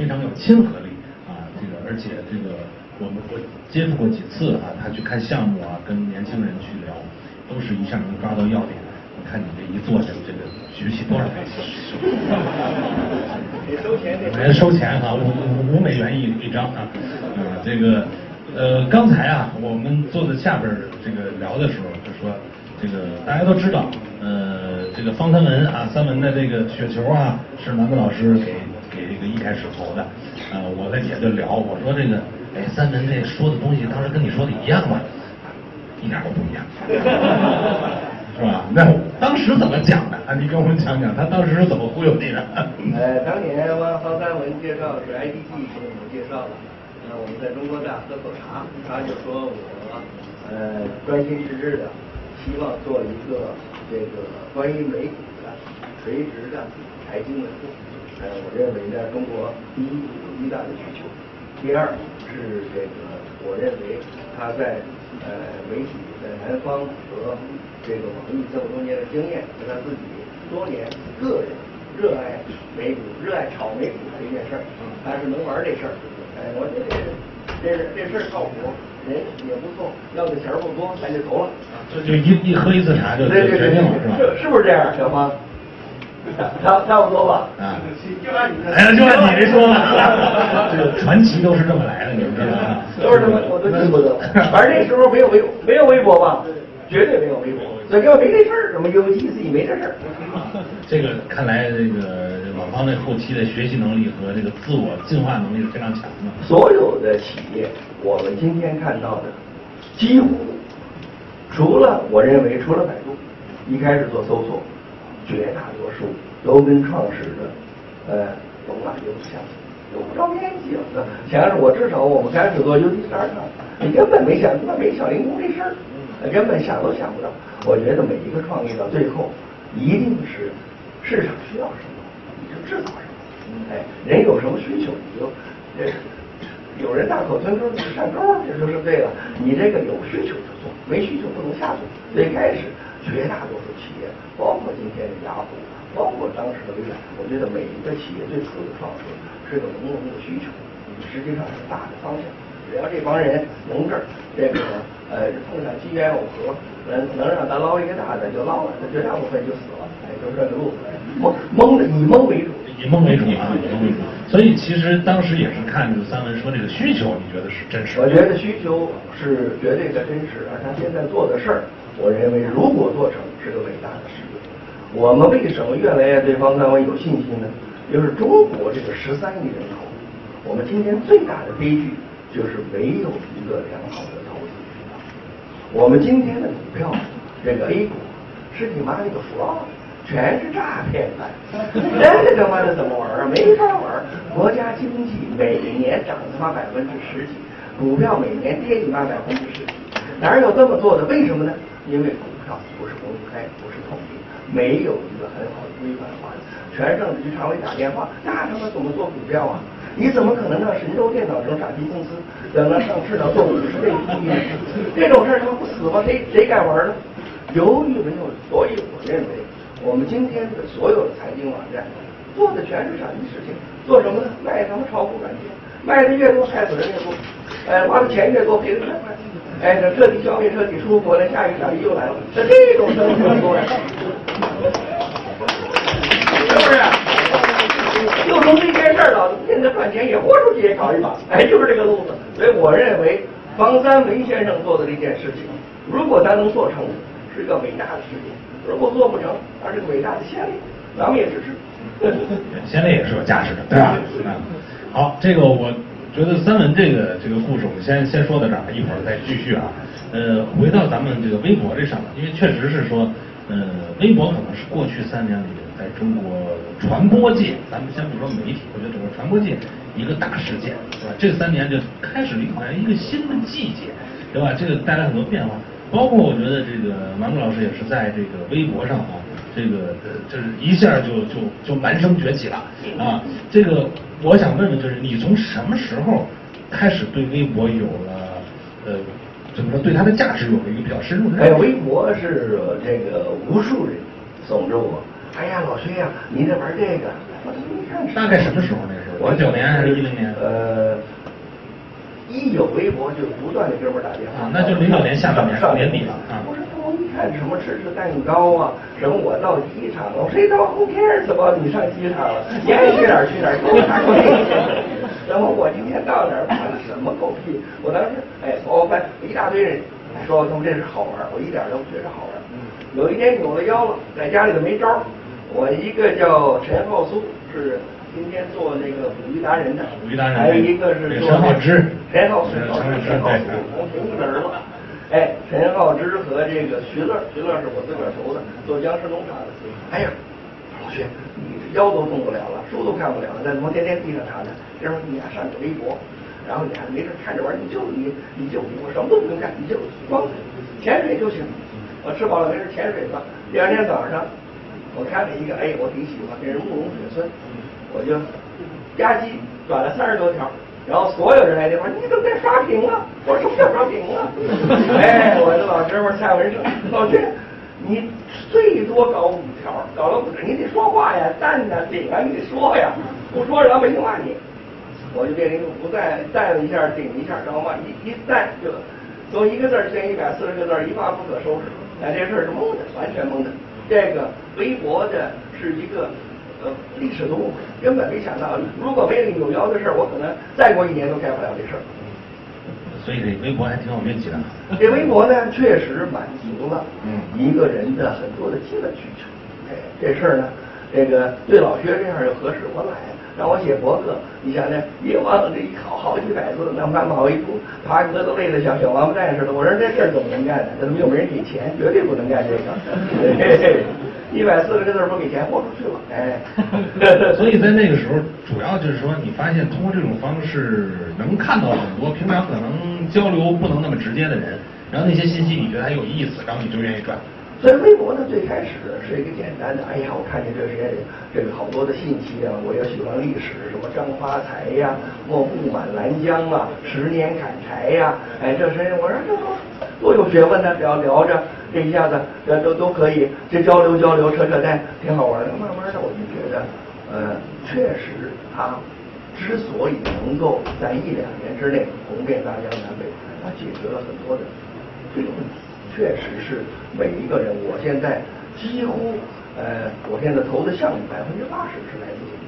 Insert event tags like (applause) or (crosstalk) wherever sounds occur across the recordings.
非常有亲和力啊，这个而且这个我们我接触过几次啊，他去看项目啊，跟年轻人去聊，都是一下能抓到要点。你看你这一坐下，这个举起多少台球？得收钱收钱啊，五五五美元一一张啊，啊这个呃刚才啊我们坐在下边这个聊的时候就说这个大家都知道呃这个方三文啊三文的这个雪球啊是南哥老师给一开始投的，呃我在底下就聊我说这个哎三文这说的东西当时跟你说的一样吗？一点都不一样。(laughs) 是吧？那当时怎么讲的啊？你跟我们讲讲，他当时是怎么忽悠你的？(laughs) 呃，当年方方三文介绍是 IDG 给我们介绍的，那我们在中国大喝口茶，他就说我呃专心致志的，希望做一个这个关于美股的垂直的财经的。呃，我认为呢，中国第一有巨大的需求，第二是这个，我认为他在呃媒体在南方和这个网易这么多年的经验和他自己多年个人热爱美股、热爱炒美股的一件事儿，他是能玩这事儿。哎，我觉得这这这事儿靠谱，人也不错，要的钱儿不多，咱就投了。就就一一喝一次茶就对对对决定了是吧？是是不是这样，小芳？(laughs) 差差不多吧。啊，就按你。哎呀，就按你这说吧，(laughs) 这个传奇都是这么来的，你们知道吗？都是这么，我都记不得。(laughs) 反正那时候没有微没有微博吧，绝对没有微博。所以要没这事儿，什么 UGC 没这事儿。这个看来这个老方的后期的学习能力和这个自我进化能力是非常强的。所有的企业，我们今天看到的，几乎除了我认为除了百度，一开始做搜索，绝大多数都跟创始的呃董大有相似，有不着边际了。前是我至少我们开始做 UD 十二上，你根本没想，他妈没小灵通这事儿，根本想都想不到。我觉得每一个创业到最后，一定是市场需要什么，你就制造什么。哎，人有什么需求，你就这。有人大口吞珠是上钩，这就是对了。你这个有需求就做，没需求不能瞎做。最开始绝大多数企业，包括今天的雅虎，包括当时的微软，我觉得每一个企业最初的创始是个浓浓的需求，实际上是大的方向。只要这帮人能这儿，这个呃碰上机缘偶合，能能让咱捞一个大的就捞了，那绝大部分就死了。哎，就这个路子，蒙蒙的以蒙为主。以蒙为主，以蒙为主。所以其实当时也是看这个三文说这个需求，你觉得是真实？我觉得需求是绝对的真实，而他现在做的事儿，我认为如果做成是个伟大的事业。我们为什么越来越对方三文有信心呢？就是中国这个十三亿人口，我们今天最大的悲剧就是没有一个良好的投资渠道。我们今天的股票，这个 A 股，是你妈那个 fraud。全是诈骗犯，(laughs) 这他妈的怎么玩啊？没法玩。国家经济每年涨他妈百分之十几，股票每年跌你妈百分之十几，哪有这么做的？为什么呢？因为股票不是公开，不是透明，没有一个很好的规范化的。全政治局常委打电话，那他妈怎么做股票啊？你怎么可能让神州电脑这种傻逼公司等到上市了做五十倍 PE 呢？这种事儿他妈不死吗？谁谁敢玩呢？由于没有，所以我认为。我们今天的所有的财经网站做的全是傻逼事情，做什么呢？卖他妈炒股软件，卖的越多害死人越多，哎，花的钱越多赔的越快，哎，这彻底消灭彻底出国了，下一个傻逼又来了，这这种生意多呀，是不是？就从这件事儿了，现在赚钱也豁出去也搞一把，哎，就是这个路子。所以我认为方三文先生做的这件事情，如果他能做成，是个伟大的事情。如果做不成，而是个伟大的先例，咱们也支持。先烈也是有价值的，对吧？好，这个我觉得三文这个这个故事，我们先先说到这儿，一会儿再继续啊。呃，回到咱们这个微博这上面，因为确实是说，呃，微博可能是过去三年里在中国传播界，咱们先不说媒体，我觉得整个传播界一个大事件，对吧？这三年就开始了好像一个新的季节，对吧？这个带来很多变化。包括我觉得这个马木老师也是在这个微博上啊，这个呃就是一下就就就蛮声崛起了啊。这个我想问问，就是你从什么时候开始对微博有了呃怎么说对它的价值有了一个比较深入的？哎，微博是这个无数人怂着我，哎呀老薛呀，你在玩这个，我说你看大概什么时候那时候？我九年还是一零年？呃，一有微博就不断的哥们儿打电话。啊那就零九年下半年到年底了啊看什么吃吃蛋糕啊，什么我到机场了，我谁到后天儿怎么你上机场了？你爱去哪儿去哪儿。(laughs) 然后我今天到哪儿办了什么狗屁？我当时哎，我翻一大堆人说他们这是好玩儿，我一点都不觉得好玩儿。有一天扭了腰了，在家里头没招儿，我一个叫陈浩苏是今天做那个捕鱼达人的，捕鱼达人还有一个是陈浩之陈浩之，陈浩之陈浩苏对，同一个人了。哎，陈浩之和这个徐乐，徐乐是我自个儿熟的，做僵尸农场的。哎呀，老薛，你这腰都动不了了，书都看不了了，在摩天天地上躺着。哥们儿，你还上个微博，然后你还没事看这玩，你就你你就，我什么都不用干，你就光潜水就行。我吃饱了没事潜水吧。第二天早上，我看了一个，哎，我挺喜欢，这是慕容雪村，我就吧唧转了三十多条，然后所有人来电话，你怎么在刷屏啊？我说什么叫刷屏啊？哎，我的老哥们儿蔡文胜，老薛，你最多搞五条，搞了五条，你得说话呀，赞呐、顶啊，你得说呀，不说老百姓骂你。我就变成一个不赞，赞了一下，顶一下，然后嘛，一一赞就从一个字儿变一百四十个字儿，一发不可收拾。哎，这事儿是蒙的，完全蒙的。这个微博的是一个呃历史的误会，根本没想到，如果没有扭腰的事儿，我可能再过一年都干不了这事儿。所以这微博还挺有运气的。(laughs) 这微博呢，确实满足了嗯一个人的很多的基本需求。哎，这事儿呢，这个对老薛这样就合适。我来，让我写博客，你想想，一往这一考好几百字，那慢跑一步，爬哥都累得像小王八蛋似的。我说这事儿怎么能干呢？这他妈又没人给钱，绝对不能干这个。(laughs) 一百四十个字不给钱，豁出去了。哎，(laughs) 所以在那个时候，主要就是说，你发现通过这种方式能看到很多平常可能交流不能那么直接的人，然后那些信息你觉得还有意思，然后你就愿意转。所以微博呢，最开始是一个简单的，哎呀，我看见这些这个好多的信息啊，我也喜欢历史，什么张发财呀，莫不满兰江啊，十年砍柴呀，哎，这是我说这都多有学问呢，聊聊着，这一下子这都都可以，这交流交流，扯扯淡，挺好玩的。慢慢的，我就觉得，呃，确实他之所以能够在一两年之内红遍大江南北，他解决了很多的这个问题。确实是每一个人，我现在几乎，呃，我现在投的项目百分之八十是来自微博，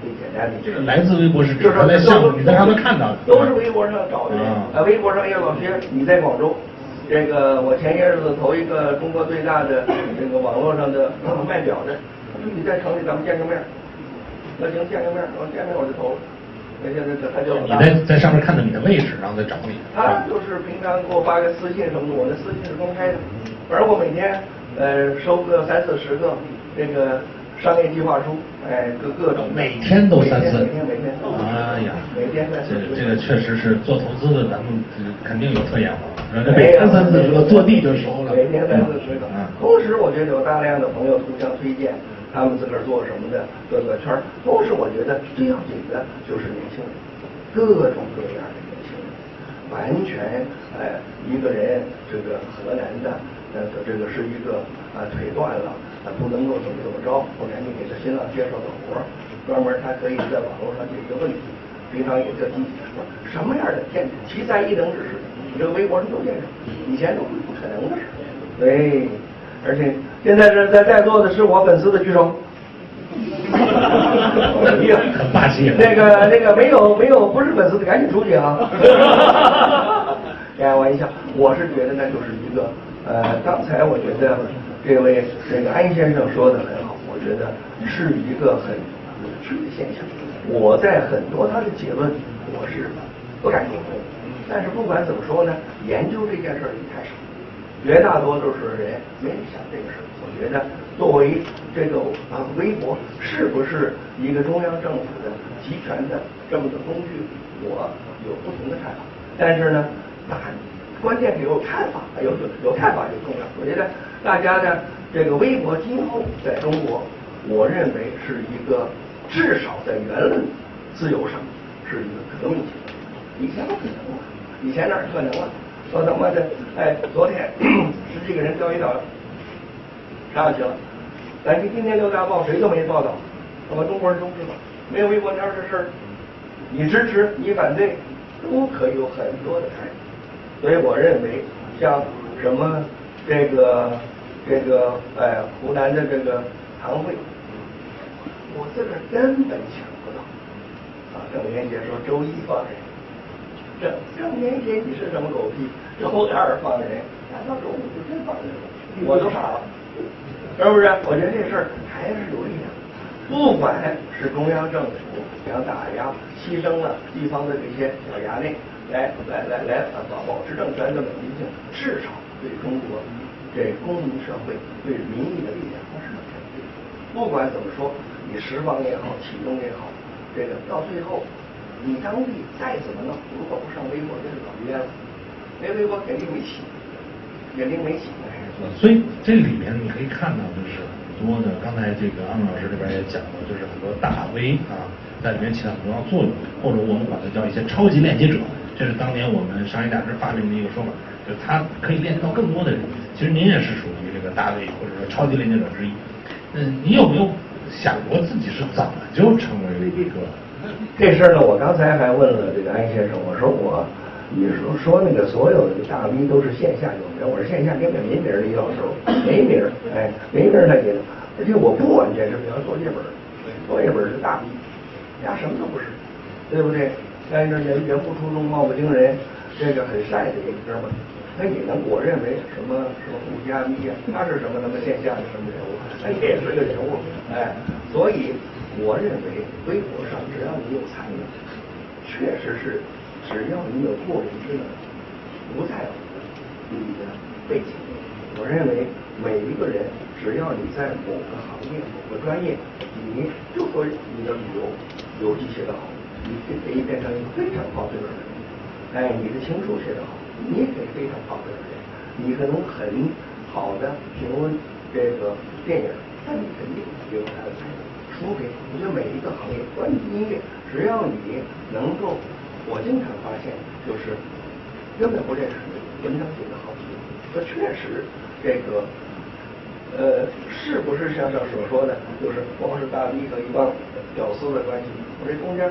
最简单的这个来自微博是指就是原来项目你在上面看到的都是微博上找的人啊。啊，微博上，哎呀，老薛，你在广州，这个我前些日子投一个中国最大的这个网络上的呃 (clears throat) 卖表的，我说你在城里咱们见个面，那行见个面，我见面我就投了。那现在他就你在在上面看到你的位置，然后再找你。他就是平常给我发个私信什么的，我的私信是公开的，反正我每天呃收个三四十个这个商业计划书，哎，各各种每天都三次每天每天每天哎呀，每天三四十这这个确实是做投资的，咱们肯定有特眼光。然后这没有每天三四十个坐地就熟了。每天三四十个嗯。同时，我觉得有大量的朋友互相推荐，他们自个儿做什么的各个圈儿。同时，我觉得最要紧的就是年轻人，各种各样的年轻人，完全哎一个人这个河南的呃这个是一个啊腿断了啊不能够怎么怎么着，我赶紧给他新浪介绍个活儿，专门他可以在网络上解决问题。平常也叫积极，说什么样的天奇才异能之士，你这个微博上都见着，以前都是不可能的事。对，而且现在是在在座的是我粉丝的举手。哎呀很霸气啊那个那个没有没有不是粉丝的赶紧出去啊！(laughs) 开玩笑，我是觉得那就是一个呃，刚才我觉得这位这个安先生说的很好，我觉得是一个很有趣的现象。我在很多他的结论我是不敢苟同，但是不管怎么说呢，研究这件事儿人太少。绝大多数是人没想这个事儿。我觉得作为这个啊微博是不是一个中央政府的集权的这么个工具，我有不同的看法。但是呢，大关键是有看法，有有有看法就重要。我觉得大家呢，这个微博今后在中国，我认为是一个至少在言论自由上是一个革命性的。以前不可能啊，以前哪儿可能啊？说他妈的，哎，昨天 (coughs) 十几个人钓鱼岛上去了，咱今天六大报谁都没报道，他妈中国人都知道，没有微博条的事儿，你支持你反对，都可以有很多的态度。所以我认为，像什么这个这个哎湖南的这个堂会，我自个儿根本想不到。啊，郑渊洁说周一放人，郑郑渊洁你是什么狗屁？周二放人，难道周五就真放人了？我都傻了，是不是？我觉得这事儿还是有力量。不管是中央政府想打压、牺牲了地方的这些小衙内，来来来来保保持政权的稳定性，至少对中国这公民社会、对民意的力量它是肯定。不管怎么说，你十方也好，启动也好，这个到最后，你当地再怎么弄，如果不上微博，就是老冤了。没微博肯定没起，肯定没起。所以这里面你可以看到，就是很多的，刚才这个安老师这边也讲了，就是很多大 V 啊，在里面起到很重要作用，或者我们管它叫一些超级链接者，这是当年我们商业价值发明的一个说法，就他可以链接到更多的人。其实您也是属于这个大 V 或者说超级链接者之一。嗯，你有没有想过自己是怎么就成为了一个？(laughs) 这事儿呢，我刚才还问了这个安先生，我说我。你说说那个所有的大 V 都是线下有名，我说线下根本没名儿，李老师没名儿，哎，没名儿他给而且我不完全是比方作业本，作业本是大 V，家什么都不是，对不对？但是人人不出众，貌不惊人，这个很晒的一个哥们儿，那你能我认为什么什么顾家 V 啊，他是什么什么线下的什么人物？他也是个人物，哎，所以我认为微博上只要你有才能，确实是。只要你有过人之能，不在乎你的背景。我认为每一个人，只要你在某个行业、某个专业，你就说你的旅游游记写得好，你就可以变成一个非常好的人。哎，你的情书写得好，你也可以非常好的人。你可能很好的评论这个电影，但你肯定有他的才能。除非我觉得每一个行业，关于音乐，只要你能够。我经常发现，就是根本不认识你文章写的好听，说确实这个呃，是不是像上所说的，就是光是大 V 和一帮屌丝的关系？我这中间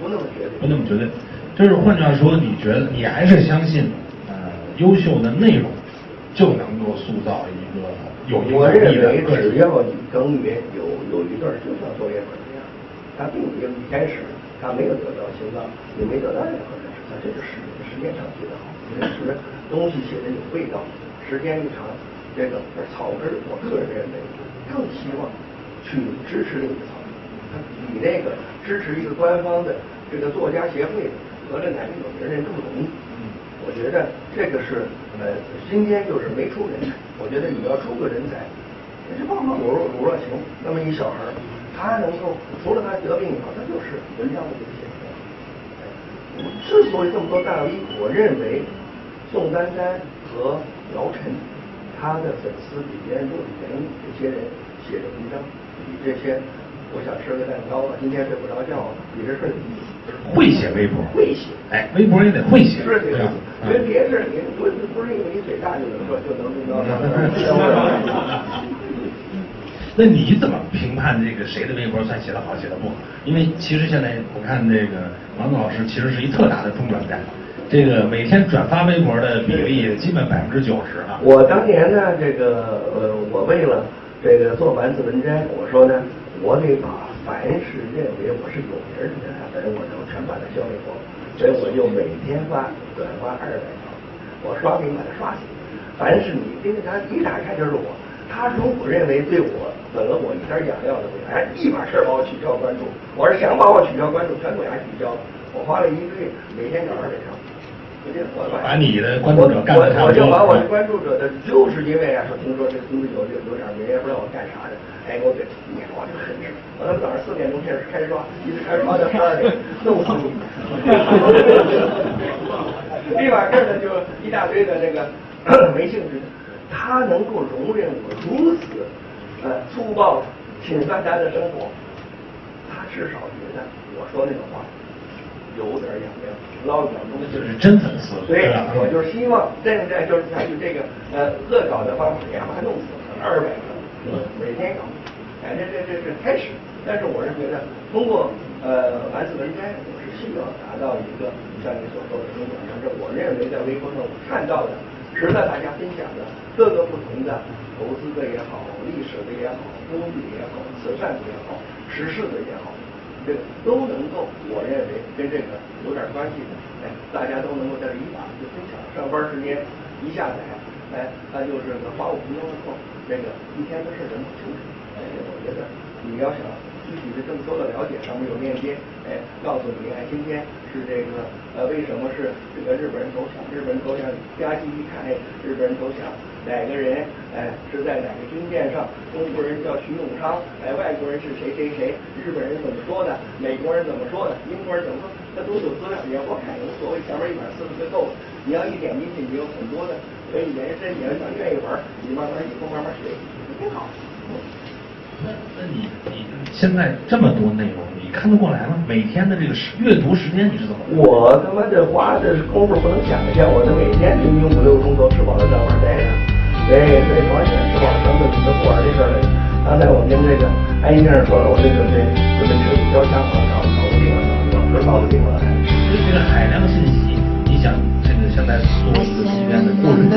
不那么绝对，不那么绝对。就是换句话说，你觉得你还是相信呃，优秀的内容就能够塑造一个有影响力的个人。只要你耕耘有有一段，就像作业本一样，他并没有一开始。他没有得到青藏，也没得到任何认识，他这个时时间长写的好，确实东西写的有味道。时间一长，这个草根，我个人认为更希望去支持另一个草根，他比那个支持一个官方的这个作家协会和这哪个有名人更容易。我觉得这个是呃，今天就是没出人才，我觉得你要出个人才，那就棒棒鲁鲁若晴那么一小孩。他能够除了他得病以后，他就是文章的这个写手。之所以这么多大 V，我认为宋丹丹和姚晨，他的粉丝比别人多的原因，这些人写的文章比这些我想吃个蛋糕了，今天睡不着觉了，比这事有意思。会写微博，会写，哎，微博也得会写，是这样。因为别事你不不是因为你嘴大就能说就能那个。(laughs) 那你怎么评判这个谁的微博算写的好，写的不好？因为其实现在我看这个王总老师其实是一特大的中转站，这个每天转发微博的比例基本百分之九十啊。我当年呢，这个呃，我为了这个做丸子文摘，我说呢，我得把凡是认为我是有名的人，我都全把它消灭光，所以我就每天发转发二百条，我刷屏把它刷死。凡是你这个他一打开就是我。他如果认为对我本了我一点痒痒的，哎，一把事儿把我取消关注。我是想把我取消关注，全部给他取消了。我花了一个月，每天找二百条。我把你的关注者干的我就把我的关注者的，就是因为啊，说听说这公司有有有点名，也不知道我干啥的，哎，给我给你我就。我他妈早上四点钟开始开刷，一直开始刷到十二点，弄死你！(laughs) 立马这儿呢就一大堆的这个没兴趣的。他能够容忍我如此呃粗暴、挺三单的生活，他至少觉得我说那个话有点养量，捞一点东西。就是真粉丝。对，我就是希望现在就是采取这个呃恶搞的方式，给他弄死二百个，每天搞，哎，这这这是开始。但是我是觉得通过呃丸子文摘，我是希望达到一个像你所说的中转，但是我认为在微博上我看到的，值得大家分享的各个不同的投资的也好，历史的也好，公益也好，慈善的也好，时事的也好，这个都能够，我认为跟这个有点关系的，哎，大家都能够在这一把就分享。上班时间一下载，哎，他就是个花五分钟的空，这个一天的事儿能搞清楚。哎，我觉得你要想。具体的更多的了解，上面有链接，哎，告诉你，哎，今天是这个，呃，为什么是这个日本人投降？日本人投降，加急一看，哎，日本人投降，哪个人，哎，是在哪个军舰上？中国人叫徐永昌，哎，外国人是谁谁谁？日本人怎么说的？美国人怎么说的？英国人怎么说？那都有资料，你要光看，无所谓，前面一本四字就够了。你要一点进去，你有很多的可以延伸。你要想愿意玩，你慢慢以后慢慢学，挺好。那那你你现在这么多内容，你看得过来吗？每天的这个时阅读时间你是怎么？我他妈这花的功夫不能想象，我这每天平均五六钟头吃饱了上班待着。对对，完全吃饱了撑的，你都不玩这事儿了。刚才我跟这个安先生说了，我这准备准备去交枪了，搞搞不定了，搞不搞不定了。所以这个海量信息，你想这个现在做一个几天的过程。